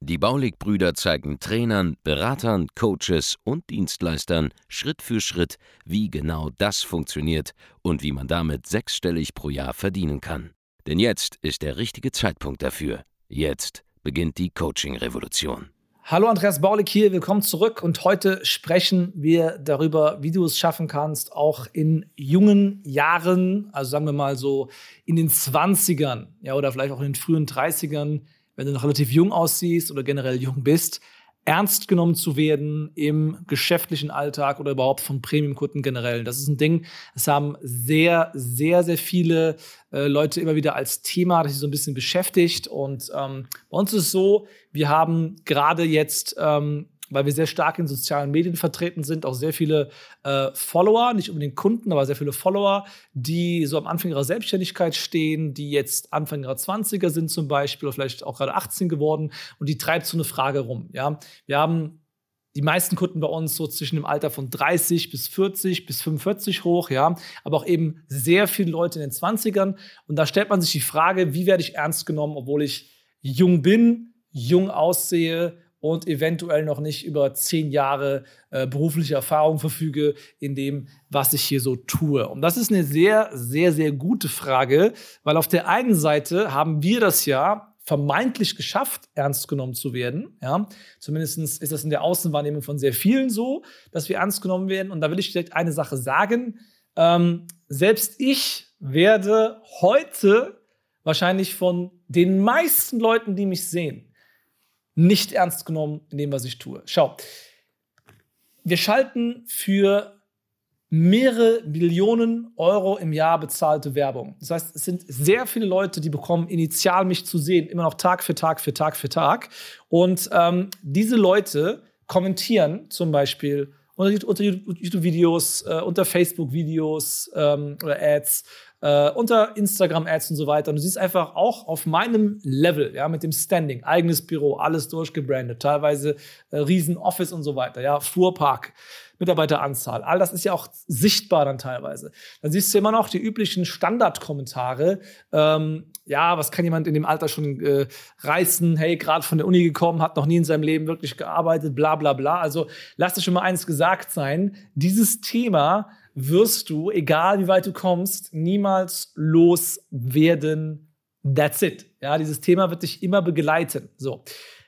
Die Baulig-Brüder zeigen Trainern, Beratern, Coaches und Dienstleistern Schritt für Schritt, wie genau das funktioniert und wie man damit sechsstellig pro Jahr verdienen kann. Denn jetzt ist der richtige Zeitpunkt dafür. Jetzt beginnt die Coaching-Revolution. Hallo Andreas Baulig hier, willkommen zurück und heute sprechen wir darüber, wie du es schaffen kannst, auch in jungen Jahren, also sagen wir mal so in den 20ern, ja, oder vielleicht auch in den frühen 30ern, wenn du noch relativ jung aussiehst oder generell jung bist, ernst genommen zu werden im geschäftlichen Alltag oder überhaupt von Premium-Kunden generell. Das ist ein Ding, das haben sehr, sehr, sehr viele äh, Leute immer wieder als Thema, das sich so ein bisschen beschäftigt. Und ähm, bei uns ist es so, wir haben gerade jetzt ähm, weil wir sehr stark in sozialen Medien vertreten sind, auch sehr viele äh, Follower, nicht unbedingt Kunden, aber sehr viele Follower, die so am Anfang ihrer Selbstständigkeit stehen, die jetzt Anfang ihrer 20er sind zum Beispiel, oder vielleicht auch gerade 18 geworden und die treibt so eine Frage rum. Ja? Wir haben die meisten Kunden bei uns so zwischen dem Alter von 30 bis 40 bis 45 hoch, ja, aber auch eben sehr viele Leute in den 20ern. Und da stellt man sich die Frage, wie werde ich ernst genommen, obwohl ich jung bin, jung aussehe und eventuell noch nicht über zehn Jahre äh, berufliche Erfahrung verfüge in dem, was ich hier so tue. Und das ist eine sehr, sehr, sehr gute Frage, weil auf der einen Seite haben wir das ja vermeintlich geschafft, ernst genommen zu werden. Ja? Zumindest ist das in der Außenwahrnehmung von sehr vielen so, dass wir ernst genommen werden. Und da will ich direkt eine Sache sagen. Ähm, selbst ich werde heute wahrscheinlich von den meisten Leuten, die mich sehen, nicht ernst genommen in dem, was ich tue. Schau, wir schalten für mehrere Millionen Euro im Jahr bezahlte Werbung. Das heißt, es sind sehr viele Leute, die bekommen initial mich zu sehen, immer noch Tag für Tag für Tag für Tag. Und ähm, diese Leute kommentieren zum Beispiel unter YouTube-Videos, äh, unter Facebook-Videos ähm, oder Ads äh, unter Instagram-Ads und so weiter. Und du siehst einfach auch auf meinem Level, ja, mit dem Standing, eigenes Büro, alles durchgebrandet, teilweise äh, Riesen-Office und so weiter, ja, Fuhrpark. Mitarbeiteranzahl. All das ist ja auch sichtbar dann teilweise. Dann siehst du immer noch die üblichen Standardkommentare. Ähm, ja, was kann jemand in dem Alter schon äh, reißen? Hey, gerade von der Uni gekommen, hat noch nie in seinem Leben wirklich gearbeitet, bla bla bla. Also lass dir schon mal eins gesagt sein. Dieses Thema wirst du, egal wie weit du kommst, niemals loswerden. That's it. Ja, dieses Thema wird dich immer begleiten. So.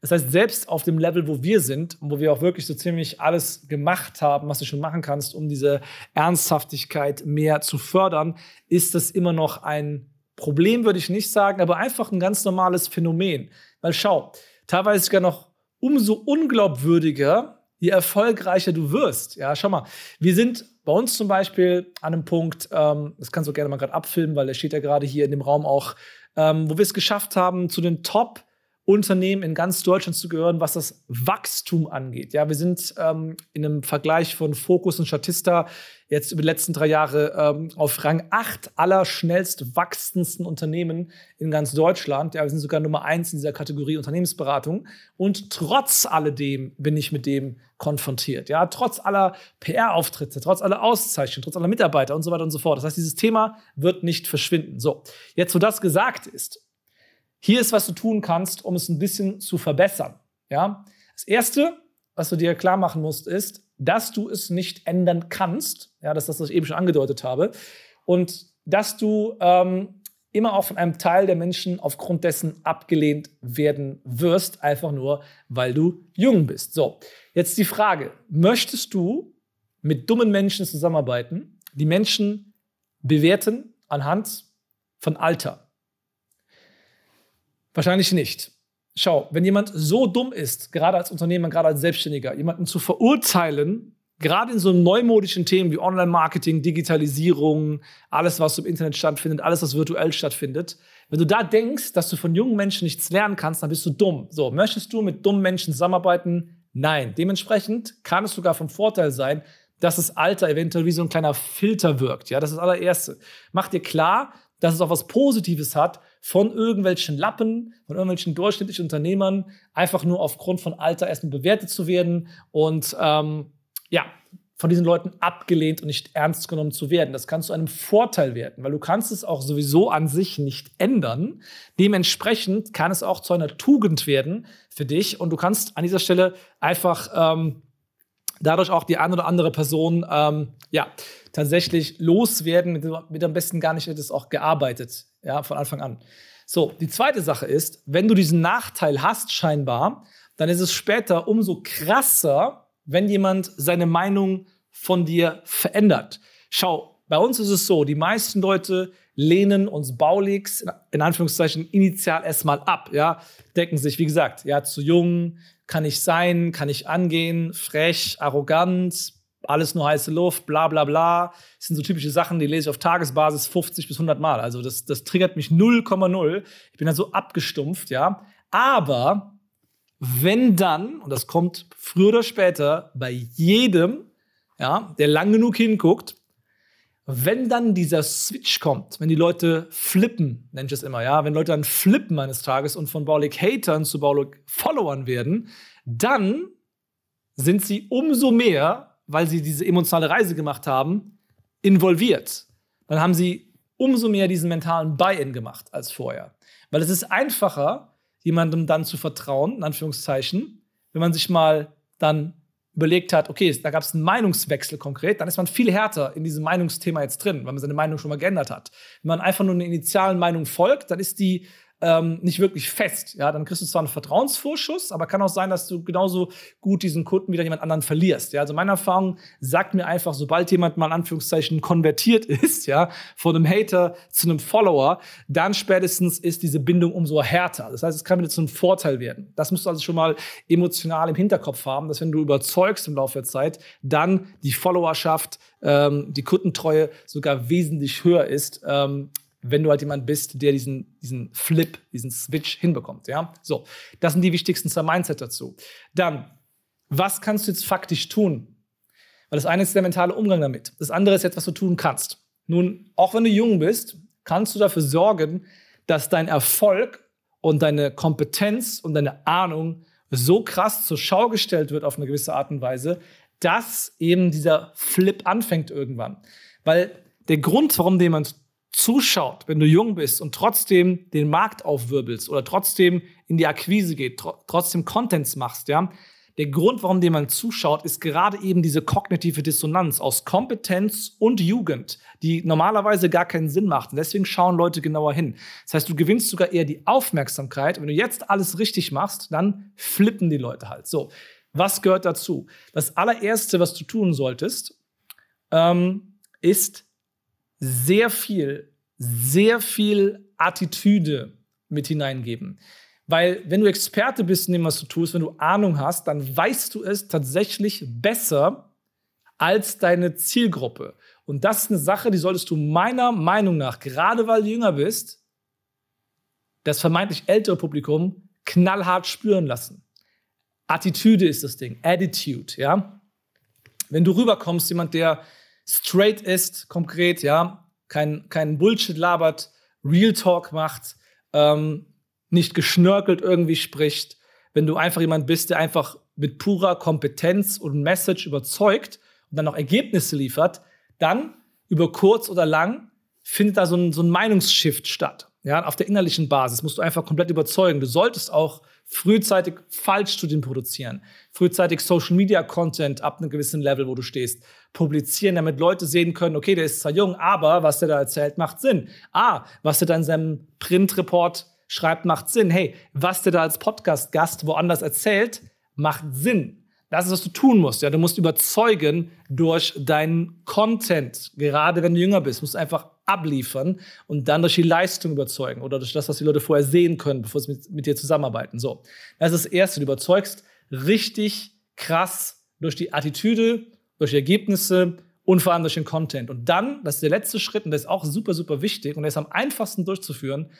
Das heißt, selbst auf dem Level, wo wir sind und wo wir auch wirklich so ziemlich alles gemacht haben, was du schon machen kannst, um diese Ernsthaftigkeit mehr zu fördern, ist das immer noch ein Problem, würde ich nicht sagen, aber einfach ein ganz normales Phänomen. Weil schau, teilweise sogar noch umso unglaubwürdiger, je erfolgreicher du wirst. Ja, schau mal, wir sind bei uns zum Beispiel an einem Punkt, ähm, das kannst du gerne mal gerade abfilmen, weil der steht ja gerade hier in dem Raum auch, ähm, wo wir es geschafft haben, zu den Top- Unternehmen in ganz Deutschland zu gehören, was das Wachstum angeht. Ja, wir sind ähm, in einem Vergleich von Focus und Statista jetzt über die letzten drei Jahre ähm, auf Rang 8 aller schnellst wachsendsten Unternehmen in ganz Deutschland. Ja, wir sind sogar Nummer 1 in dieser Kategorie Unternehmensberatung. Und trotz alledem bin ich mit dem konfrontiert. Ja, trotz aller PR-Auftritte, trotz aller Auszeichnungen, trotz aller Mitarbeiter und so weiter und so fort. Das heißt, dieses Thema wird nicht verschwinden. So, jetzt wo das gesagt ist, hier ist, was du tun kannst, um es ein bisschen zu verbessern. Ja? Das Erste, was du dir klar machen musst, ist, dass du es nicht ändern kannst. Ja, das ist das, was ich eben schon angedeutet habe. Und dass du ähm, immer auch von einem Teil der Menschen aufgrund dessen abgelehnt werden wirst, einfach nur, weil du jung bist. So, jetzt die Frage, möchtest du mit dummen Menschen zusammenarbeiten, die Menschen bewerten anhand von Alter? Wahrscheinlich nicht. Schau, wenn jemand so dumm ist, gerade als Unternehmer, gerade als Selbstständiger, jemanden zu verurteilen, gerade in so neumodischen Themen wie Online-Marketing, Digitalisierung, alles, was im Internet stattfindet, alles, was virtuell stattfindet, wenn du da denkst, dass du von jungen Menschen nichts lernen kannst, dann bist du dumm. So, möchtest du mit dummen Menschen zusammenarbeiten? Nein. Dementsprechend kann es sogar vom Vorteil sein, dass das Alter eventuell wie so ein kleiner Filter wirkt. Ja, das ist das allererste. Mach dir klar, dass es auch was Positives hat, von irgendwelchen Lappen, von irgendwelchen durchschnittlichen Unternehmern, einfach nur aufgrund von Alter erstmal bewertet zu werden und ähm, ja, von diesen Leuten abgelehnt und nicht ernst genommen zu werden. Das kann zu einem Vorteil werden, weil du kannst es auch sowieso an sich nicht ändern. Dementsprechend kann es auch zu einer Tugend werden für dich und du kannst an dieser Stelle einfach ähm, dadurch auch die eine oder andere Person ähm, ja tatsächlich loswerden, mit, am besten gar nicht hättest auch gearbeitet, ja von Anfang an. So, die zweite Sache ist, wenn du diesen Nachteil hast scheinbar, dann ist es später umso krasser, wenn jemand seine Meinung von dir verändert. Schau, bei uns ist es so, die meisten Leute lehnen uns Baulix in Anführungszeichen initial erstmal ab, ja, decken sich, wie gesagt, ja, zu jung, kann ich sein, kann ich angehen, frech, arrogant, alles nur heiße Luft, bla bla bla. Das sind so typische Sachen, die lese ich auf Tagesbasis 50 bis 100 Mal. Also das, das triggert mich 0,0. Ich bin da so abgestumpft, ja. Aber wenn dann, und das kommt früher oder später bei jedem, ja, der lang genug hinguckt, wenn dann dieser Switch kommt, wenn die Leute flippen, nenne ich es immer, ja, wenn Leute dann flippen eines Tages und von Baulig Hatern zu Baulig Followern werden, dann sind sie umso mehr, weil sie diese emotionale Reise gemacht haben, involviert. Dann haben sie umso mehr diesen mentalen Buy-in gemacht als vorher. Weil es ist einfacher, jemandem dann zu vertrauen, in Anführungszeichen, wenn man sich mal dann überlegt hat, okay, da gab es einen Meinungswechsel konkret, dann ist man viel härter in diesem Meinungsthema jetzt drin, weil man seine Meinung schon mal geändert hat. Wenn man einfach nur einer initialen Meinung folgt, dann ist die ähm, nicht wirklich fest. Ja, dann kriegst du zwar einen Vertrauensvorschuss, aber kann auch sein, dass du genauso gut diesen Kunden wieder jemand anderen verlierst. Ja, also meine Erfahrung sagt mir einfach, sobald jemand mal in Anführungszeichen konvertiert ist, ja, von einem Hater zu einem Follower, dann spätestens ist diese Bindung umso härter. Das heißt, es kann wieder zu einem Vorteil werden. Das musst du also schon mal emotional im Hinterkopf haben, dass wenn du überzeugst im Laufe der Zeit, dann die Followerschaft, ähm, die Kundentreue sogar wesentlich höher ist, ähm, wenn du halt jemand bist, der diesen, diesen Flip, diesen Switch hinbekommt. Ja, so, das sind die wichtigsten zwei Mindset dazu. Dann, was kannst du jetzt faktisch tun? Weil das eine ist der mentale Umgang damit. Das andere ist jetzt, was du tun kannst. Nun, auch wenn du jung bist, kannst du dafür sorgen, dass dein Erfolg und deine Kompetenz und deine Ahnung so krass zur Schau gestellt wird auf eine gewisse Art und Weise, dass eben dieser Flip anfängt irgendwann. Weil der Grund, warum jemand zuschaut, wenn du jung bist und trotzdem den Markt aufwirbelst oder trotzdem in die Akquise geht, tr trotzdem Contents machst, ja, der Grund, warum man zuschaut, ist gerade eben diese kognitive Dissonanz aus Kompetenz und Jugend, die normalerweise gar keinen Sinn macht. Und deswegen schauen Leute genauer hin. Das heißt, du gewinnst sogar eher die Aufmerksamkeit. Wenn du jetzt alles richtig machst, dann flippen die Leute halt. So, was gehört dazu? Das allererste, was du tun solltest, ähm, ist sehr viel, sehr viel Attitüde mit hineingeben. Weil wenn du Experte bist in dem, was du tust, wenn du Ahnung hast, dann weißt du es tatsächlich besser als deine Zielgruppe. Und das ist eine Sache, die solltest du meiner Meinung nach, gerade weil du jünger bist, das vermeintlich ältere Publikum knallhart spüren lassen. Attitüde ist das Ding, Attitude, ja. Wenn du rüberkommst, jemand, der straight ist, konkret, ja, kein, kein Bullshit labert, Real Talk macht, ähm, nicht geschnörkelt irgendwie spricht, wenn du einfach jemand bist, der einfach mit purer Kompetenz und Message überzeugt und dann noch Ergebnisse liefert, dann über kurz oder lang findet da so ein, so ein Meinungsshift statt. Ja, auf der innerlichen Basis musst du einfach komplett überzeugen. Du solltest auch frühzeitig Fallstudien produzieren, frühzeitig Social Media Content ab einem gewissen Level, wo du stehst, publizieren, damit Leute sehen können, okay, der ist zwar jung, aber was der da erzählt, macht Sinn. Ah, was der da in seinem Print-Report schreibt, macht Sinn. Hey, was der da als Podcast-Gast woanders erzählt, macht Sinn. Das ist, was du tun musst. Ja, du musst überzeugen durch deinen Content. Gerade wenn du jünger bist, musst du einfach abliefern und dann durch die Leistung überzeugen oder durch das, was die Leute vorher sehen können, bevor sie mit, mit dir zusammenarbeiten. So, das ist das Erste. Du überzeugst richtig krass durch die Attitüde, durch die Ergebnisse und vor allem durch den Content. Und dann, das ist der letzte Schritt und der ist auch super, super wichtig und der ist am einfachsten durchzuführen.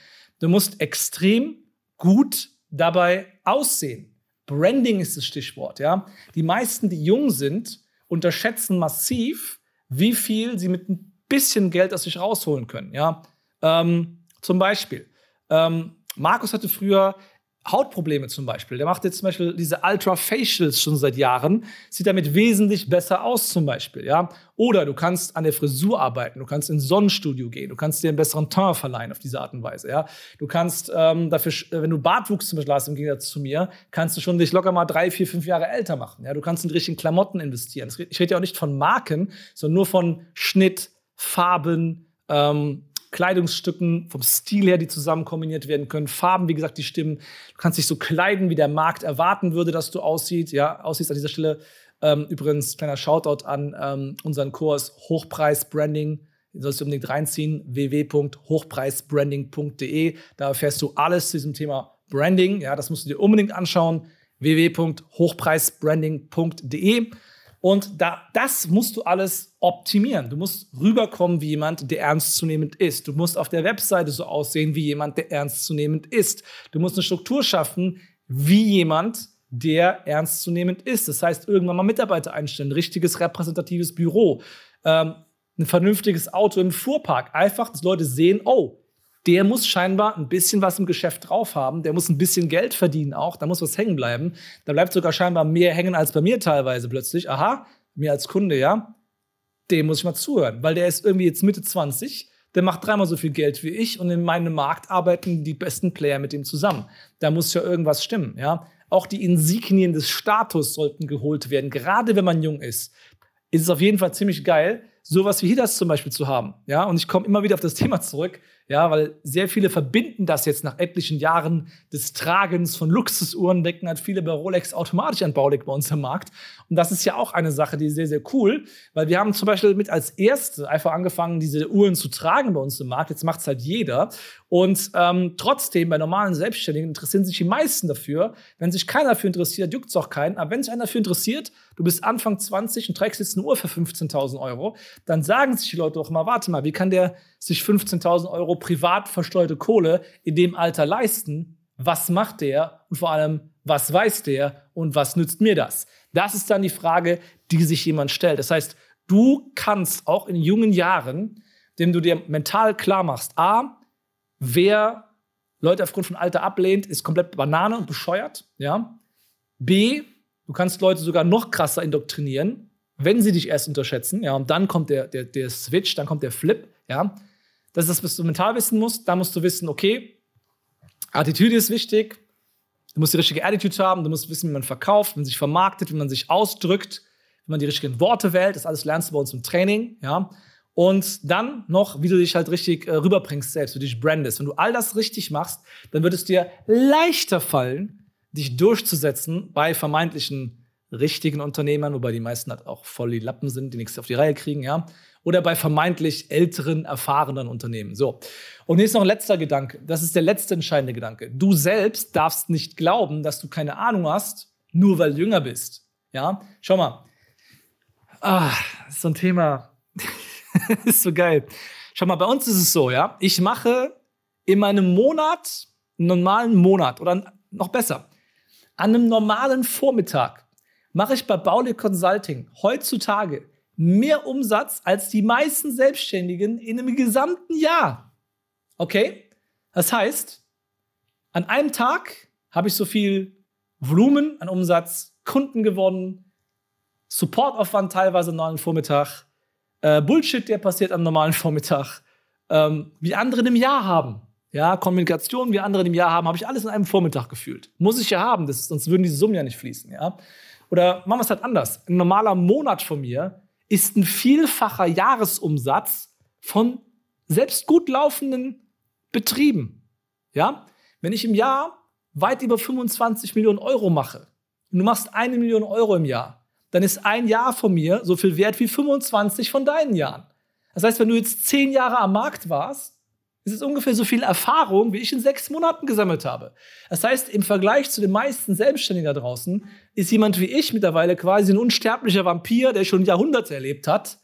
Du musst extrem gut dabei aussehen. Branding ist das Stichwort, ja. Die meisten, die jung sind, unterschätzen massiv, wie viel sie mit bisschen Geld aus sich rausholen können. Ja? Ähm, zum Beispiel, ähm, Markus hatte früher Hautprobleme zum Beispiel. Der macht jetzt zum Beispiel diese Ultra Facials schon seit Jahren, sieht damit wesentlich besser aus zum Beispiel, ja. Oder du kannst an der Frisur arbeiten, du kannst ins Sonnenstudio gehen, du kannst dir einen besseren Teint verleihen auf diese Art und Weise, ja. Du kannst ähm, dafür, äh, wenn du Bartwuchs zum Beispiel hast im Gegensatz zu mir, kannst du schon dich locker mal drei, vier, fünf Jahre älter machen, ja. Du kannst in richtigen Klamotten investieren. Ich rede ja auch nicht von Marken, sondern nur von Schnitt, Farben, ähm, Kleidungsstücken, vom Stil her, die zusammen kombiniert werden können. Farben, wie gesagt, die stimmen. Du kannst dich so kleiden, wie der Markt erwarten würde, dass du aussieht, ja, aussiehst an dieser Stelle. Ähm, übrigens, kleiner Shoutout an ähm, unseren Kurs Hochpreis Branding. Den sollst du unbedingt reinziehen. www.hochpreisbranding.de. Da erfährst du alles zu diesem Thema Branding. Ja, das musst du dir unbedingt anschauen. www.hochpreisbranding.de. Und da, das musst du alles optimieren. Du musst rüberkommen wie jemand, der ernstzunehmend ist. Du musst auf der Webseite so aussehen wie jemand, der ernstzunehmend ist. Du musst eine Struktur schaffen wie jemand, der ernstzunehmend ist. Das heißt, irgendwann mal Mitarbeiter einstellen, ein richtiges repräsentatives Büro, ähm, ein vernünftiges Auto im Fuhrpark. Einfach, dass Leute sehen, oh, der muss scheinbar ein bisschen was im Geschäft drauf haben, der muss ein bisschen Geld verdienen auch, da muss was hängen bleiben. Da bleibt sogar scheinbar mehr hängen als bei mir teilweise plötzlich. Aha, mir als Kunde, ja, dem muss ich mal zuhören, weil der ist irgendwie jetzt Mitte 20, der macht dreimal so viel Geld wie ich und in meinem Markt arbeiten die besten Player mit ihm zusammen. Da muss ja irgendwas stimmen, ja. Auch die Insignien des Status sollten geholt werden, gerade wenn man jung ist. Ist es auf jeden Fall ziemlich geil, sowas wie hier das zum Beispiel zu haben, ja. Und ich komme immer wieder auf das Thema zurück ja, weil sehr viele verbinden das jetzt nach etlichen Jahren des Tragens von Luxusuhren, denken halt viele bei Rolex automatisch an Baulig bei uns im Markt. Und das ist ja auch eine Sache, die ist sehr, sehr cool, weil wir haben zum Beispiel mit als Erste einfach angefangen, diese Uhren zu tragen bei uns im Markt. Jetzt macht es halt jeder. Und ähm, trotzdem, bei normalen Selbstständigen interessieren sich die meisten dafür. Wenn sich keiner dafür interessiert, juckt es auch keinen. Aber wenn sich einer dafür interessiert, du bist Anfang 20 und trägst jetzt eine Uhr für 15.000 Euro, dann sagen sich die Leute doch mal, warte mal, wie kann der sich 15.000 Euro privat versteuerte Kohle in dem Alter leisten? Was macht der? Und vor allem, was weiß der? Und was nützt mir das? Das ist dann die Frage, die sich jemand stellt. Das heißt, du kannst auch in jungen Jahren, dem du dir mental klar machst, A, wer Leute aufgrund von Alter ablehnt, ist komplett Banane und bescheuert, ja. B, du kannst Leute sogar noch krasser indoktrinieren, wenn sie dich erst unterschätzen, ja, und dann kommt der, der, der Switch, dann kommt der Flip, ja. Das ist das, was du mental wissen musst. Da musst du wissen, okay, Attitüde ist wichtig. Du musst die richtige Attitude haben. Du musst wissen, wie man verkauft, wie man sich vermarktet, wie man sich ausdrückt, wie man die richtigen Worte wählt. Das alles lernst du bei uns im Training, ja. Und dann noch, wie du dich halt richtig äh, rüberbringst selbst, wie du dich brandest. Wenn du all das richtig machst, dann wird es dir leichter fallen, dich durchzusetzen bei vermeintlichen richtigen Unternehmern, wobei die meisten halt auch voll die Lappen sind, die nichts auf die Reihe kriegen, ja oder bei vermeintlich älteren, erfahrenen Unternehmen. So. Und hier ist noch ein letzter Gedanke. Das ist der letzte entscheidende Gedanke. Du selbst darfst nicht glauben, dass du keine Ahnung hast, nur weil du jünger bist. Ja, schau mal. Ah, so ein Thema. ist so geil. Schau mal, bei uns ist es so, ja. Ich mache in meinem Monat, einen normalen Monat oder noch besser, an einem normalen Vormittag mache ich bei Baule Consulting heutzutage mehr Umsatz als die meisten Selbstständigen in einem gesamten Jahr. Okay? Das heißt, an einem Tag habe ich so viel Volumen an Umsatz, Kunden gewonnen, Supportaufwand teilweise am normalen Vormittag, äh, Bullshit, der passiert am normalen Vormittag, ähm, wie andere im Jahr haben. Ja, Kommunikation, wie andere im Jahr haben, habe ich alles in einem Vormittag gefühlt. Muss ich ja haben, das, sonst würden diese Summen ja nicht fließen. Ja? Oder machen wir es halt anders. Ein normaler Monat von mir ist ein vielfacher Jahresumsatz von selbst gut laufenden Betrieben. Ja? Wenn ich im Jahr weit über 25 Millionen Euro mache und du machst eine Million Euro im Jahr, dann ist ein Jahr von mir so viel wert wie 25 von deinen Jahren. Das heißt, wenn du jetzt zehn Jahre am Markt warst, ist es ungefähr so viel Erfahrung, wie ich in sechs Monaten gesammelt habe. Das heißt, im Vergleich zu den meisten Selbstständigen da draußen ist jemand wie ich mittlerweile quasi ein unsterblicher Vampir, der schon Jahrhunderte erlebt hat,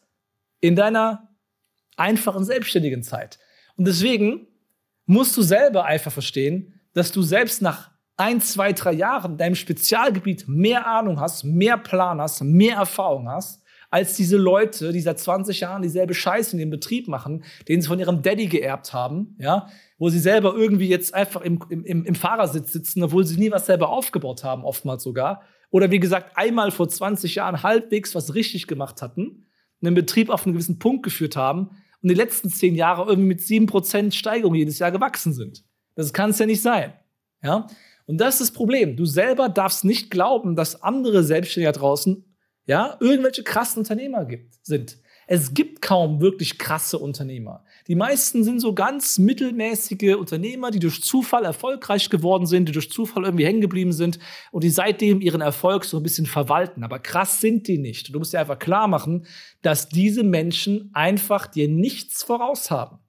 in deiner einfachen selbstständigen Zeit. Und deswegen musst du selber einfach verstehen, dass du selbst nach ein, zwei, drei Jahren deinem Spezialgebiet mehr Ahnung hast, mehr Plan hast, mehr Erfahrung hast als diese Leute, die seit 20 Jahren dieselbe Scheiße in dem Betrieb machen, den sie von ihrem Daddy geerbt haben, ja, wo sie selber irgendwie jetzt einfach im, im, im Fahrersitz sitzen, obwohl sie nie was selber aufgebaut haben, oftmals sogar. Oder wie gesagt, einmal vor 20 Jahren halbwegs was richtig gemacht hatten, einen Betrieb auf einen gewissen Punkt geführt haben und die letzten zehn Jahre irgendwie mit 7% Steigerung jedes Jahr gewachsen sind. Das kann es ja nicht sein. Ja? Und das ist das Problem. Du selber darfst nicht glauben, dass andere Selbstständige draußen ja, irgendwelche krassen Unternehmer gibt, sind. Es gibt kaum wirklich krasse Unternehmer. Die meisten sind so ganz mittelmäßige Unternehmer, die durch Zufall erfolgreich geworden sind, die durch Zufall irgendwie hängen geblieben sind und die seitdem ihren Erfolg so ein bisschen verwalten. Aber krass sind die nicht. Du musst dir einfach klar machen, dass diese Menschen einfach dir nichts voraus haben.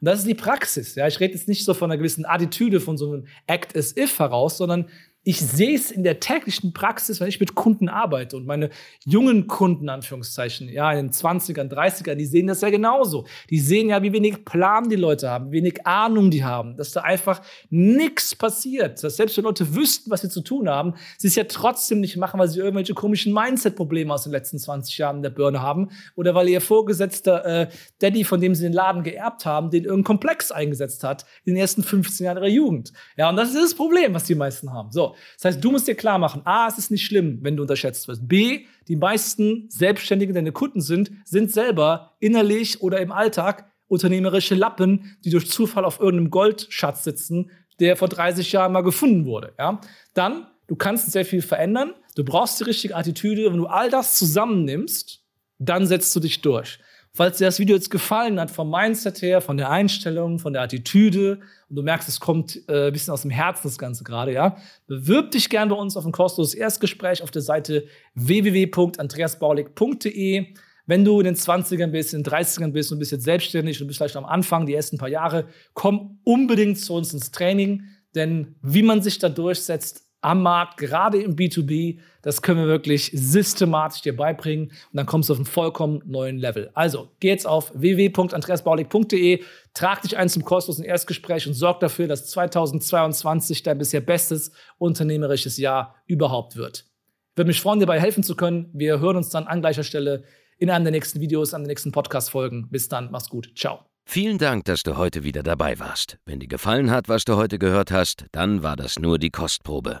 Und das ist die Praxis. Ja, ich rede jetzt nicht so von einer gewissen Attitüde, von so einem Act as if heraus, sondern ich sehe es in der täglichen Praxis, wenn ich mit Kunden arbeite und meine jungen Kunden, Anführungszeichen, ja, in den 20ern, 30ern, die sehen das ja genauso. Die sehen ja, wie wenig Plan die Leute haben, wie wenig Ahnung die haben, dass da einfach nichts passiert. Dass selbst wenn Leute wüssten, was sie zu tun haben, sie es ja trotzdem nicht machen, weil sie irgendwelche komischen Mindset-Probleme aus den letzten 20 Jahren der Birne haben oder weil ihr Vorgesetzter äh, Daddy, von dem sie den Laden geerbt haben, den irgendein Komplex eingesetzt hat in den ersten 15 Jahren ihrer Jugend. Ja, und das ist das Problem, was die meisten haben. So, das heißt, du musst dir klar machen, A, es ist nicht schlimm, wenn du unterschätzt wirst. B, die meisten Selbstständigen, deine Kunden sind, sind selber innerlich oder im Alltag unternehmerische Lappen, die durch Zufall auf irgendeinem Goldschatz sitzen, der vor 30 Jahren mal gefunden wurde. Ja? Dann, du kannst sehr viel verändern, du brauchst die richtige Attitüde. Wenn du all das zusammennimmst, dann setzt du dich durch. Falls dir das Video jetzt gefallen hat, vom Mindset her, von der Einstellung, von der Attitüde, und du merkst, es kommt äh, ein bisschen aus dem Herzen das Ganze gerade, ja, bewirb dich gern bei uns auf ein kostenloses Erstgespräch auf der Seite www.andreasbaulig.de. Wenn du in den 20ern bist, in den 30ern bist und bist jetzt selbstständig und bist vielleicht am Anfang, die ersten paar Jahre, komm unbedingt zu uns ins Training, denn wie man sich da durchsetzt, am Markt, gerade im B2B. Das können wir wirklich systematisch dir beibringen und dann kommst du auf einen vollkommen neuen Level. Also, geh jetzt auf www.andreasbaulig.de, trag dich ein zum kostenlosen Erstgespräch und sorg dafür, dass 2022 dein bisher bestes unternehmerisches Jahr überhaupt wird. Ich würde mich freuen, dir dabei helfen zu können. Wir hören uns dann an gleicher Stelle in einem der nächsten Videos, an den nächsten Podcast-Folgen. Bis dann, mach's gut. Ciao. Vielen Dank, dass du heute wieder dabei warst. Wenn dir gefallen hat, was du heute gehört hast, dann war das nur die Kostprobe.